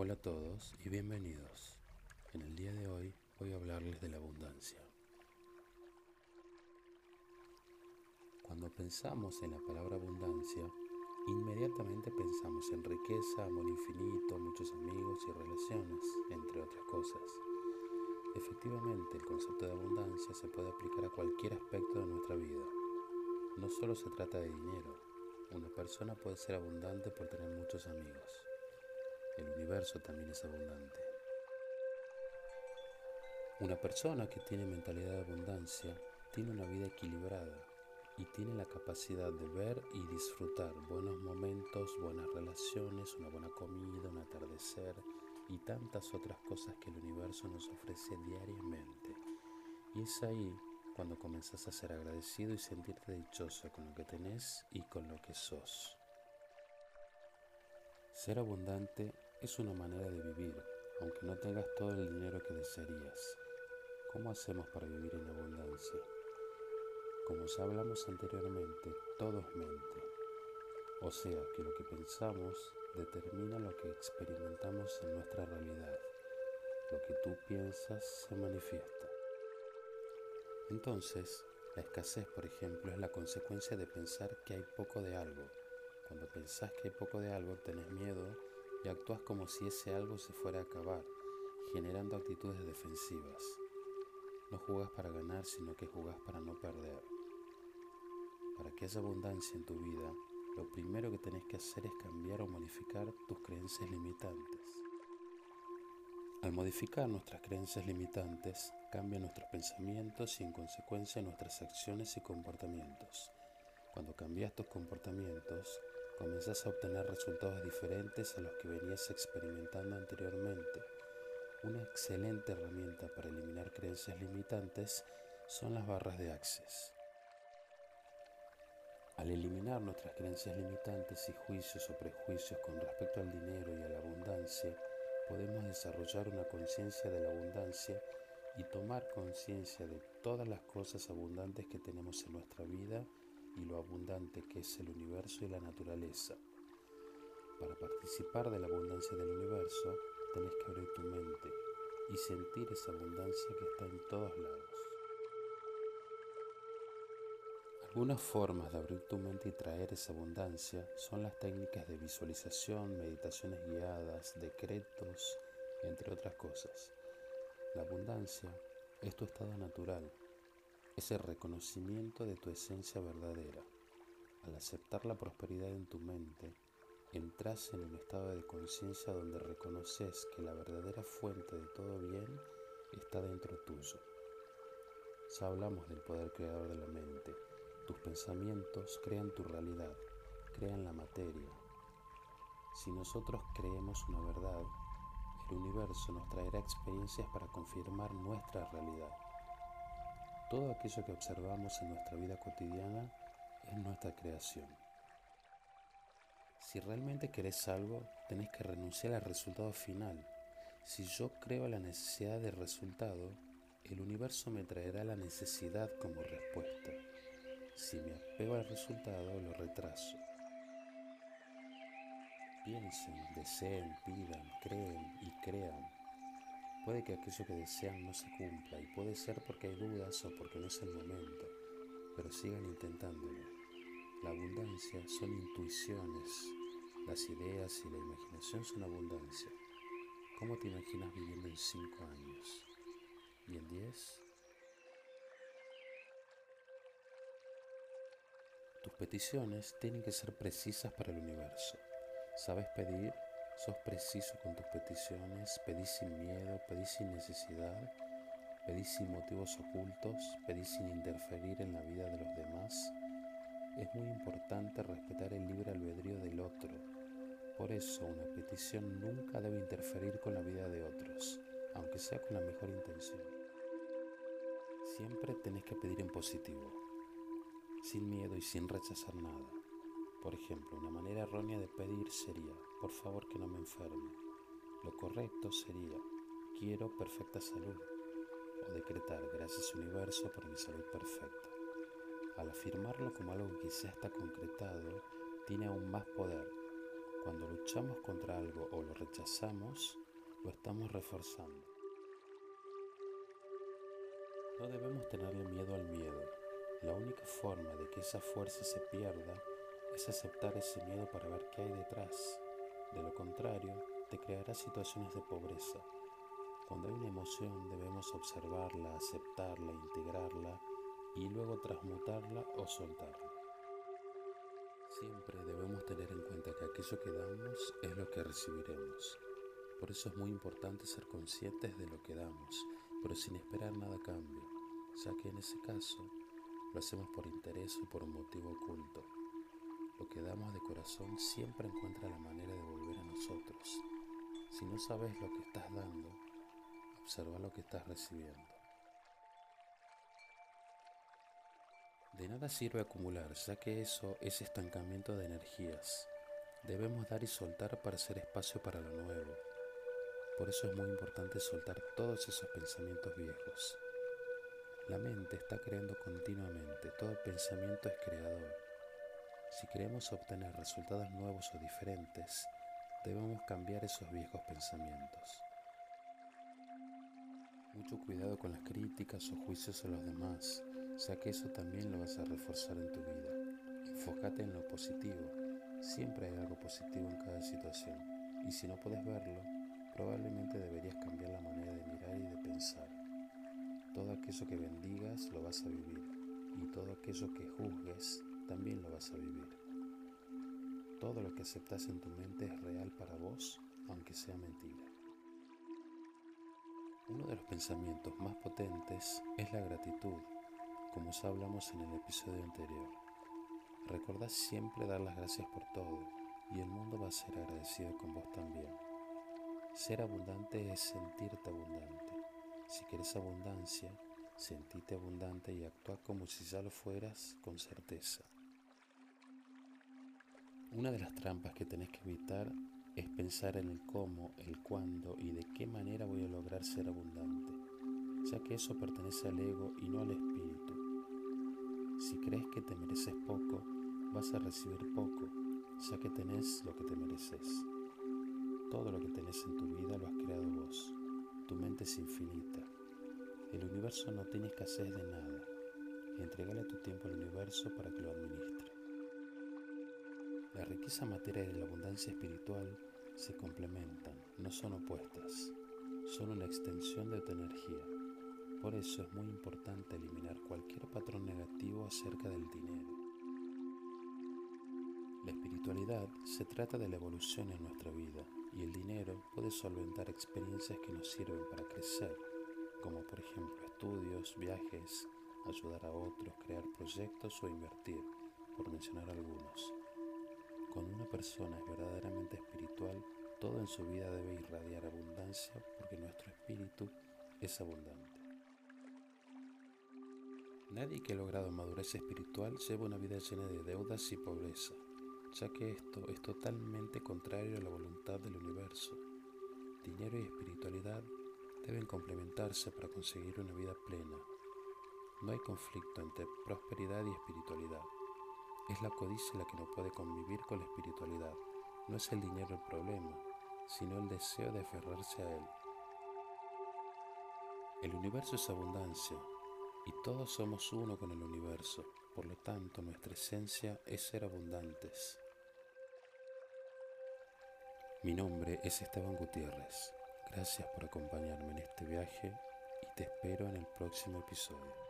Hola a todos y bienvenidos. En el día de hoy voy a hablarles de la abundancia. Cuando pensamos en la palabra abundancia, inmediatamente pensamos en riqueza, amor infinito, muchos amigos y relaciones, entre otras cosas. Efectivamente, el concepto de abundancia se puede aplicar a cualquier aspecto de nuestra vida. No solo se trata de dinero, una persona puede ser abundante por tener muchos amigos. El universo también es abundante. Una persona que tiene mentalidad de abundancia tiene una vida equilibrada y tiene la capacidad de ver y disfrutar buenos momentos, buenas relaciones, una buena comida, un atardecer y tantas otras cosas que el universo nos ofrece diariamente. Y es ahí cuando comenzás a ser agradecido y sentirte dichoso con lo que tenés y con lo que sos. Ser abundante es una manera de vivir, aunque no tengas todo el dinero que desearías. ¿Cómo hacemos para vivir en abundancia? Como ya hablamos anteriormente, todo es mente. O sea que lo que pensamos determina lo que experimentamos en nuestra realidad. Lo que tú piensas se manifiesta. Entonces, la escasez, por ejemplo, es la consecuencia de pensar que hay poco de algo. Cuando pensás que hay poco de algo, tenés miedo y actúas como si ese algo se fuera a acabar, generando actitudes defensivas. No jugás para ganar, sino que jugás para no perder. Para que haya abundancia en tu vida, lo primero que tenés que hacer es cambiar o modificar tus creencias limitantes. Al modificar nuestras creencias limitantes, cambian nuestros pensamientos y en consecuencia nuestras acciones y comportamientos. Cuando cambias tus comportamientos, comenzás a obtener resultados diferentes a los que venías experimentando anteriormente. Una excelente herramienta para eliminar creencias limitantes son las barras de Access. Al eliminar nuestras creencias limitantes y juicios o prejuicios con respecto al dinero y a la abundancia, podemos desarrollar una conciencia de la abundancia y tomar conciencia de todas las cosas abundantes que tenemos en nuestra vida y lo abundante que es el universo y la naturaleza. Para participar de la abundancia del universo, tenés que abrir tu mente y sentir esa abundancia que está en todos lados. Algunas formas de abrir tu mente y traer esa abundancia son las técnicas de visualización, meditaciones guiadas, decretos, entre otras cosas. La abundancia es tu estado natural, es el reconocimiento de tu esencia verdadera. Al aceptar la prosperidad en tu mente, entras en un estado de conciencia donde reconoces que la verdadera fuente de todo bien está dentro tuyo. Ya hablamos del poder creador de la mente tus pensamientos crean tu realidad, crean la materia. Si nosotros creemos una verdad, el universo nos traerá experiencias para confirmar nuestra realidad. Todo aquello que observamos en nuestra vida cotidiana es nuestra creación. Si realmente querés algo, tenés que renunciar al resultado final. Si yo creo la necesidad del resultado, el universo me traerá la necesidad como respuesta. Si me apego al resultado, lo retraso. Piensen, deseen, pidan, creen y crean. Puede que aquello que desean no se cumpla y puede ser porque hay dudas o porque no es el momento, pero sigan intentándolo. La abundancia son intuiciones, las ideas y la imaginación son abundancia. ¿Cómo te imaginas viviendo en cinco años? ¿Y en diez? Tus peticiones tienen que ser precisas para el universo. ¿Sabes pedir? ¿Sos preciso con tus peticiones? ¿Pedís sin miedo? ¿Pedís sin necesidad? ¿Pedís sin motivos ocultos? ¿Pedís sin interferir en la vida de los demás? Es muy importante respetar el libre albedrío del otro. Por eso una petición nunca debe interferir con la vida de otros, aunque sea con la mejor intención. Siempre tenés que pedir en positivo sin miedo y sin rechazar nada. Por ejemplo, una manera errónea de pedir sería, por favor que no me enferme. Lo correcto sería, quiero perfecta salud. O decretar, gracias universo por mi salud perfecta. Al afirmarlo como algo que ya está concretado, tiene aún más poder. Cuando luchamos contra algo o lo rechazamos, lo estamos reforzando. No debemos tenerle miedo al miedo. La única forma de que esa fuerza se pierda es aceptar ese miedo para ver qué hay detrás. De lo contrario, te creará situaciones de pobreza. Cuando hay una emoción debemos observarla, aceptarla, integrarla y luego transmutarla o soltarla. Siempre debemos tener en cuenta que aquello que damos es lo que recibiremos. Por eso es muy importante ser conscientes de lo que damos, pero sin esperar nada a cambio, ya que en ese caso lo hacemos por interés o por un motivo oculto. Lo que damos de corazón siempre encuentra la manera de volver a nosotros. Si no sabes lo que estás dando, observa lo que estás recibiendo. De nada sirve acumular, ya que eso es estancamiento de energías. Debemos dar y soltar para hacer espacio para lo nuevo. Por eso es muy importante soltar todos esos pensamientos viejos. La mente está creando continuamente, todo pensamiento es creador. Si queremos obtener resultados nuevos o diferentes, debemos cambiar esos viejos pensamientos. Mucho cuidado con las críticas o juicios a los demás, ya que eso también lo vas a reforzar en tu vida. Enfócate en lo positivo. Siempre hay algo positivo en cada situación. Y si no puedes verlo, probablemente deberías cambiar la manera de mirar y de pensar. Todo aquello que bendigas lo vas a vivir. Y todo aquello que juzgues también lo vas a vivir. Todo lo que aceptas en tu mente es real para vos, aunque sea mentira. Uno de los pensamientos más potentes es la gratitud como ya hablamos en el episodio anterior. Recuerda siempre dar las gracias por todo y el mundo va a ser agradecido con vos también. Ser abundante es sentirte abundante. Si quieres abundancia, sentite abundante y actúa como si ya lo fueras con certeza. Una de las trampas que tenés que evitar es pensar en el cómo, el cuándo y de qué manera voy a lograr ser abundante, ya que eso pertenece al ego y no al espíritu. Si crees que te mereces poco, vas a recibir poco, ya que tenés lo que te mereces. Todo lo que tenés en tu vida lo has creado vos. Tu mente es infinita. El universo no tiene escasez de nada. Entregale tu tiempo al universo para que lo administre. La riqueza material y la abundancia espiritual se complementan, no son opuestas. Son una extensión de tu energía. Por eso es muy importante eliminar cualquier patrón negativo acerca del dinero. La espiritualidad se trata de la evolución en nuestra vida y el dinero puede solventar experiencias que nos sirven para crecer, como por ejemplo estudios, viajes, ayudar a otros, crear proyectos o invertir, por mencionar algunos. Cuando una persona es verdaderamente espiritual, todo en su vida debe irradiar abundancia porque nuestro espíritu es abundante. Nadie que ha logrado madurez espiritual lleva una vida llena de deudas y pobreza, ya que esto es totalmente contrario a la voluntad del universo. Dinero y espiritualidad deben complementarse para conseguir una vida plena. No hay conflicto entre prosperidad y espiritualidad. Es la codicia la que no puede convivir con la espiritualidad. No es el dinero el problema, sino el deseo de aferrarse a él. El universo es abundancia, y todos somos uno con el universo, por lo tanto nuestra esencia es ser abundantes. Mi nombre es Esteban Gutiérrez. Gracias por acompañarme en este viaje y te espero en el próximo episodio.